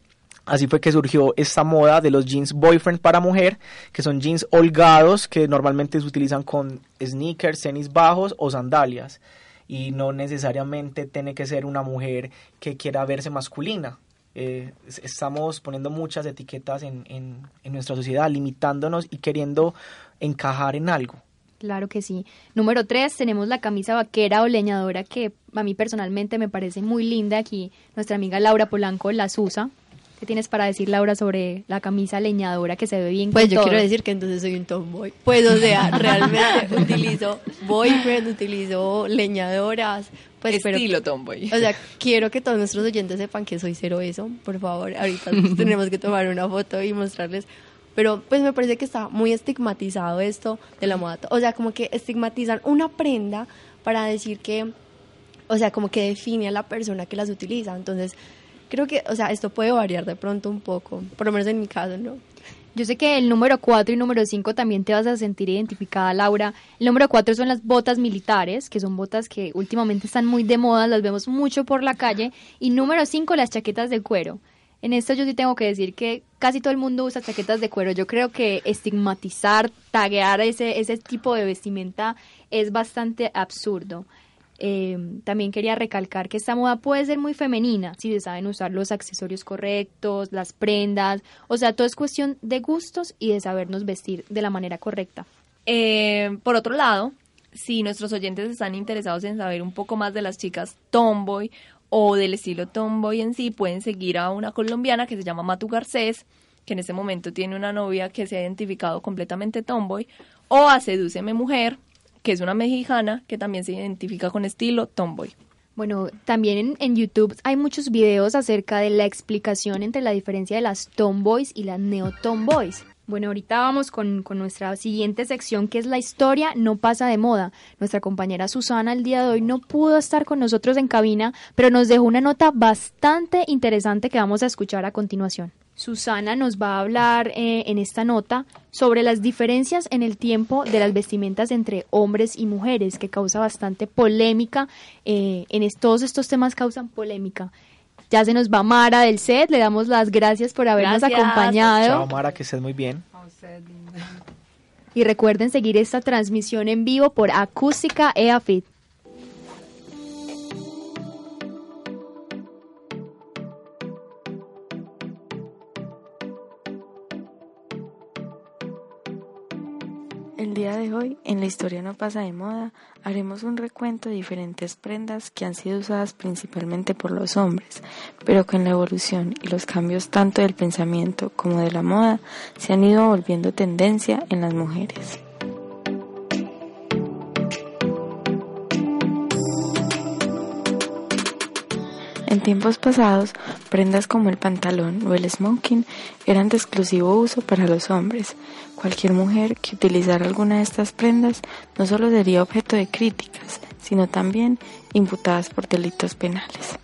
Speaker 2: Así fue que surgió esta moda de los jeans boyfriend para mujer, que son jeans holgados que normalmente se utilizan con sneakers, tenis bajos o sandalias. Y no necesariamente tiene que ser una mujer que quiera verse masculina. Eh, estamos poniendo muchas etiquetas en, en, en nuestra sociedad, limitándonos y queriendo encajar en algo.
Speaker 1: Claro que sí. Número tres, tenemos la camisa vaquera o leñadora que a mí personalmente me parece muy linda. Aquí nuestra amiga Laura Polanco las usa. ¿Qué tienes para decir, Laura, sobre la camisa leñadora que se ve bien?
Speaker 6: Pues
Speaker 1: con
Speaker 6: yo
Speaker 1: todo?
Speaker 6: quiero decir que entonces soy un tomboy. Pues, o sea, realmente utilizo boyfriend, utilizo leñadoras. Pues,
Speaker 4: Estilo
Speaker 6: pero,
Speaker 4: tomboy.
Speaker 6: O sea, quiero que todos nuestros oyentes sepan que soy cero eso. Por favor, ahorita tenemos que tomar una foto y mostrarles. Pero pues me parece que está muy estigmatizado esto de la moda. O sea, como que estigmatizan una prenda para decir que, o sea, como que define a la persona que las utiliza. Entonces, creo que, o sea, esto puede variar de pronto un poco, por lo menos en mi caso, ¿no?
Speaker 1: Yo sé que el número 4 y número 5 también te vas a sentir identificada, Laura. El número 4 son las botas militares, que son botas que últimamente están muy de moda, las vemos mucho por la calle. Y número 5, las chaquetas de cuero. En esto yo sí tengo que decir que casi todo el mundo usa chaquetas de cuero. Yo creo que estigmatizar, taguear ese, ese tipo de vestimenta es bastante absurdo. Eh, también quería recalcar que esta moda puede ser muy femenina si se saben usar los accesorios correctos, las prendas, o sea, todo es cuestión de gustos y de sabernos vestir de la manera correcta.
Speaker 4: Eh, por otro lado, si nuestros oyentes están interesados en saber un poco más de las chicas tomboy o del estilo tomboy en sí, pueden seguir a una colombiana que se llama Matu Garcés, que en este momento tiene una novia que se ha identificado completamente tomboy, o a Sedúceme Mujer, que es una mexicana que también se identifica con estilo tomboy.
Speaker 1: Bueno, también en, en, YouTube hay muchos videos acerca de la explicación entre la diferencia de las tomboys y las neo-tomboys. Bueno, ahorita vamos con, con, nuestra siguiente sección que es la historia no pasa de moda. Nuestra compañera Susana el día de hoy no pudo estar con nosotros en cabina, pero nos dejó una nota bastante interesante que vamos a escuchar a continuación. Susana nos va a hablar eh, en esta nota sobre las diferencias en el tiempo de las vestimentas entre hombres y mujeres, que causa bastante polémica. Eh, en es, todos estos temas causan polémica. Ya se nos va Mara del set, le damos las gracias por habernos
Speaker 4: gracias.
Speaker 1: acompañado.
Speaker 2: Chao Mara, que estés muy bien.
Speaker 1: Y recuerden seguir esta transmisión en vivo por Acústica EAFIT.
Speaker 7: Hoy, en la historia no pasa de moda, haremos un recuento de diferentes prendas que han sido usadas principalmente por los hombres, pero con la evolución y los cambios tanto del pensamiento como de la moda se han ido volviendo tendencia en las mujeres. En tiempos pasados, prendas como el pantalón o el smoking eran de exclusivo uso para los hombres. Cualquier mujer que utilizara alguna de estas prendas no solo sería objeto de críticas, sino también imputadas por delitos penales.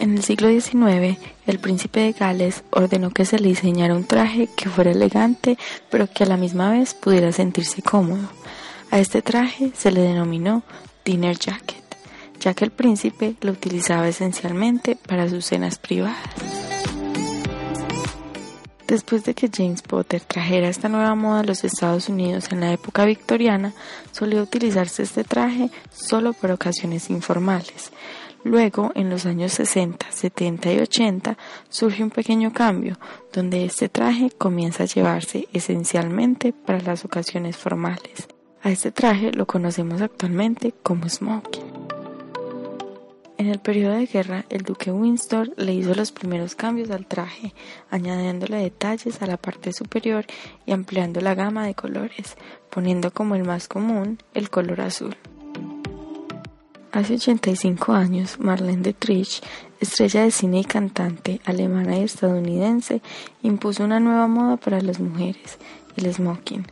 Speaker 7: En el siglo XIX, el príncipe de Gales ordenó que se le diseñara un traje que fuera elegante, pero que a la misma vez pudiera sentirse cómodo. A este traje se le denominó dinner jacket ya que el príncipe lo utilizaba esencialmente para sus cenas privadas. Después de que James Potter trajera esta nueva moda a los Estados Unidos en la época victoriana, solía utilizarse este traje solo para ocasiones informales. Luego, en los años 60, 70 y 80, surge un pequeño cambio, donde este traje comienza a llevarse esencialmente para las ocasiones formales. A este traje lo conocemos actualmente como smoking. En el periodo de guerra, el duque Windsor le hizo los primeros cambios al traje, añadiéndole detalles a la parte superior y ampliando la gama de colores, poniendo como el más común el color azul. Hace 85 años, Marlene Dietrich, estrella de cine y cantante alemana y estadounidense, impuso una nueva moda para las mujeres, el smoking,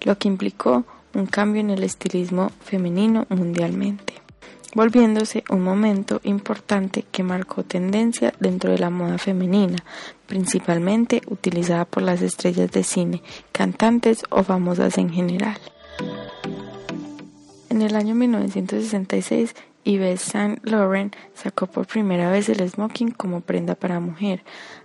Speaker 7: lo que implicó un cambio en el estilismo femenino mundialmente volviéndose un momento importante que marcó tendencia dentro de la moda femenina, principalmente utilizada por las estrellas de cine, cantantes o famosas en general. En el año 1966, Yves Saint Laurent sacó por primera vez el smoking como prenda para mujer.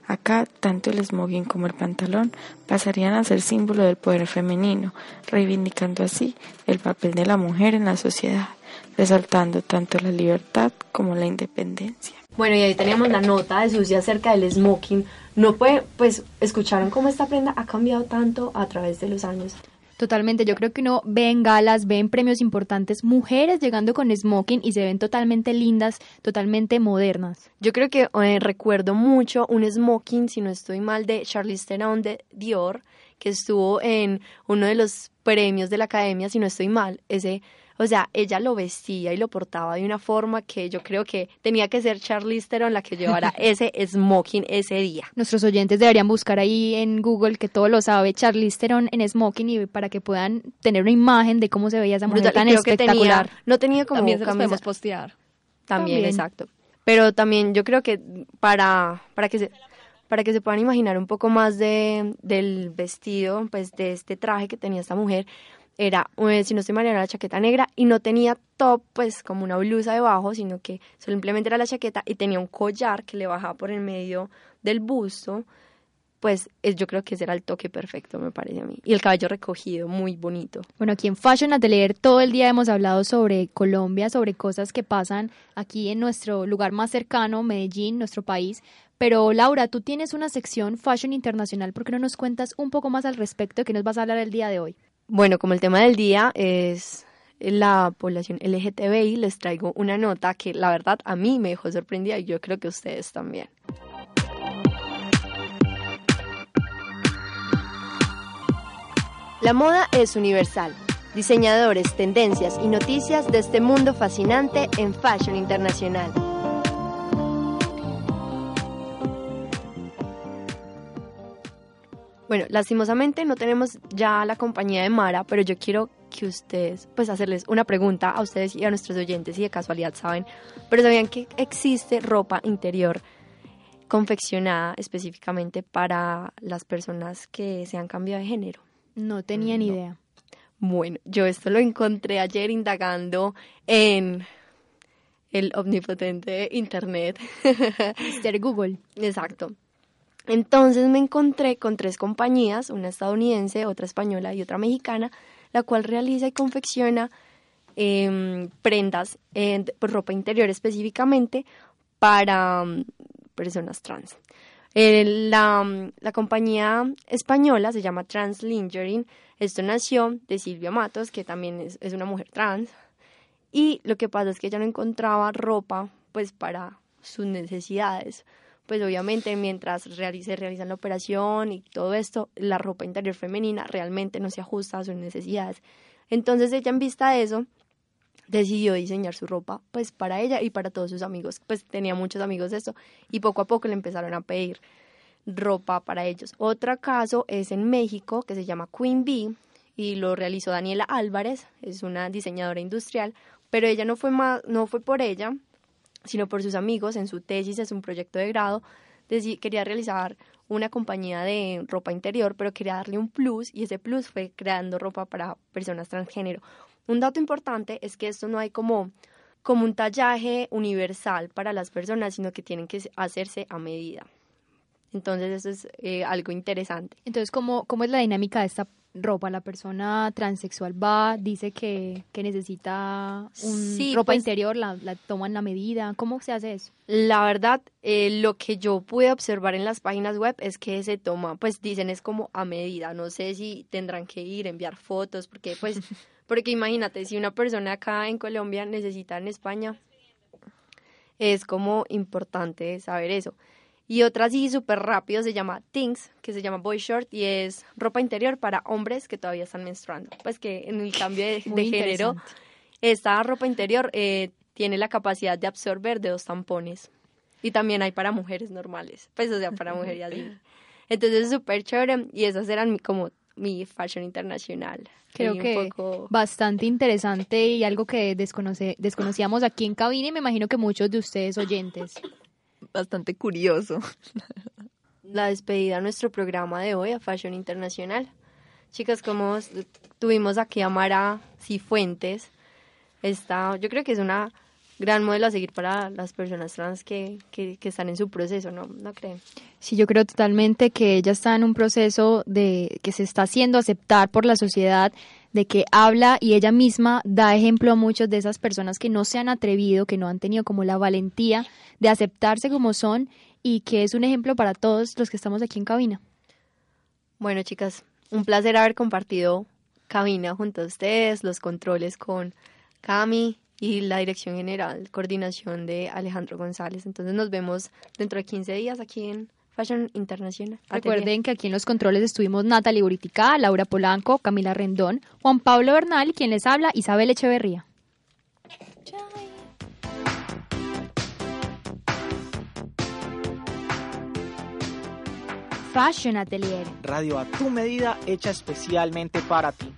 Speaker 7: Acá, tanto el smoking como el pantalón pasarían a ser símbolo del poder femenino, reivindicando así el papel de la mujer en la sociedad resaltando tanto la libertad como la independencia.
Speaker 6: Bueno, y ahí teníamos la nota de Susi acerca del smoking. No puede, pues, escucharon cómo esta prenda ha cambiado tanto a través de los años.
Speaker 1: Totalmente, yo creo que uno ve en galas, ve en premios importantes mujeres llegando con smoking y se ven totalmente lindas, totalmente modernas.
Speaker 6: Yo creo que eh, recuerdo mucho un smoking, si no estoy mal, de Charlize Theron de Dior, que estuvo en uno de los premios de la academia, si no estoy mal. Ese o sea, ella lo vestía y lo portaba de una forma que yo creo que tenía que ser Charlize Theron la que llevara ese smoking ese día.
Speaker 1: Nuestros oyentes deberían buscar ahí en Google, que todo lo sabe, Charlize Theron en smoking y para que puedan tener una imagen de cómo se veía esa mujer tan espectacular.
Speaker 6: no tenía como
Speaker 4: También se postear.
Speaker 6: También, exacto. Pero también yo creo que para, para que se para que se puedan imaginar un poco más de, del vestido, pues de este traje que tenía esta mujer, era, eh, si no estoy mal, era la chaqueta negra y no tenía top, pues como una blusa debajo, sino que simplemente era la chaqueta y tenía un collar que le bajaba por el medio del busto. Pues yo creo que ese era el toque perfecto, me parece a mí. Y el cabello recogido, muy bonito.
Speaker 1: Bueno, aquí en Fashion Atelier todo el día hemos hablado sobre Colombia, sobre cosas que pasan aquí en nuestro lugar más cercano, Medellín, nuestro país. Pero Laura, tú tienes una sección Fashion Internacional, ¿por qué no nos cuentas un poco más al respecto qué nos vas a hablar el día de hoy?
Speaker 6: Bueno, como el tema del día es la población LGTBI, les traigo una nota que la verdad a mí me dejó sorprendida y yo creo que ustedes también. La moda es universal. Diseñadores, tendencias y noticias de este mundo fascinante en Fashion Internacional. Bueno, lastimosamente no tenemos ya la compañía de Mara, pero yo quiero que ustedes, pues hacerles una pregunta a ustedes y a nuestros oyentes, y de casualidad saben, pero sabían que existe ropa interior confeccionada específicamente para las personas que se han cambiado de género.
Speaker 1: No tenía ni idea.
Speaker 6: Bueno, yo esto lo encontré ayer indagando en el omnipotente Internet.
Speaker 1: Mr. Google.
Speaker 6: Exacto. Entonces me encontré con tres compañías, una estadounidense, otra española y otra mexicana, la cual realiza y confecciona em, prendas, en ropa interior específicamente para mm, personas trans. Eh, la, compañía española se llama Translingering. Esto nació de Silvia Matos, que también es, es, una mujer trans. Y lo que pasa es que ella no encontraba ropa pues para sus necesidades pues obviamente mientras se realizan la operación y todo esto, la ropa interior femenina realmente no se ajusta a sus necesidades. Entonces ella en vista de eso decidió diseñar su ropa pues para ella y para todos sus amigos, pues tenía muchos amigos de esto y poco a poco le empezaron a pedir ropa para ellos. Otro caso es en México que se llama Queen Bee y lo realizó Daniela Álvarez, es una diseñadora industrial, pero ella no fue más, no fue por ella, sino por sus amigos en su tesis, es un proyecto de grado, quería realizar una compañía de ropa interior, pero quería darle un plus y ese plus fue creando ropa para personas transgénero. Un dato importante es que esto no hay como, como un tallaje universal para las personas, sino que tienen que hacerse a medida. Entonces eso es eh, algo interesante.
Speaker 1: Entonces, ¿cómo, ¿cómo es la dinámica de esta ropa? La persona transexual va, dice que, que necesita un
Speaker 6: Sí,
Speaker 1: ropa
Speaker 6: pues-
Speaker 1: interior, la, la toman la medida. ¿Cómo se hace eso?
Speaker 6: La verdad, eh, lo que yo pude observar en las páginas web es que se toma, pues dicen es como a medida. No sé si tendrán que ir, enviar fotos, porque pues, porque imagínate, si una persona acá en Colombia necesita en España, es como importante saber eso. Y otra así súper rápido se llama Things, que se llama Boy Short y es ropa interior para hombres que todavía están menstruando. Pues que en el cambio de, género, esta ropa interior eh, tiene la capacidad de absorber de dos tampones. Y también hay para mujeres normales, pues o sea, para mujeres así. Entonces es súper chévere y esas eran como mi fashion internacional.
Speaker 1: Creo
Speaker 6: un
Speaker 1: que
Speaker 6: poco-
Speaker 1: bastante interesante y algo que desconoce, desconocíamos aquí en cabina y me imagino que muchos de ustedes oyentes.
Speaker 4: Bastante curioso.
Speaker 6: la despedida a nuestro programa de hoy, a Fashion Internacional. Chicas, como tuvimos aquí a Mara Cifuentes, está, yo creo que es una gran modelo a seguir para las personas trans que, que, que están en su proceso, ¿no? ¿No creen?
Speaker 1: Sí, yo creo totalmente que ella está en un proceso de que se está haciendo aceptar por la sociedad, de que habla y ella misma da ejemplo a muchas de esas personas que no se han atrevido, que no han tenido como la valentía de aceptarse como son y que es un ejemplo para todos los que estamos aquí en cabina.
Speaker 6: Bueno, chicas, un placer haber compartido cabina junto a ustedes, los controles con Cami y la dirección general, coordinación de Alejandro González. Entonces nos vemos dentro de 15 días aquí en Fashion Internacional.
Speaker 1: Recuerden que aquí en los controles estuvimos Natalie Buritica, Laura Polanco, Camila Rendón, Juan Pablo Bernal y quien les habla, Isabel Echeverría. Fashion Atelier.
Speaker 2: Radio a tu medida hecha especialmente para ti.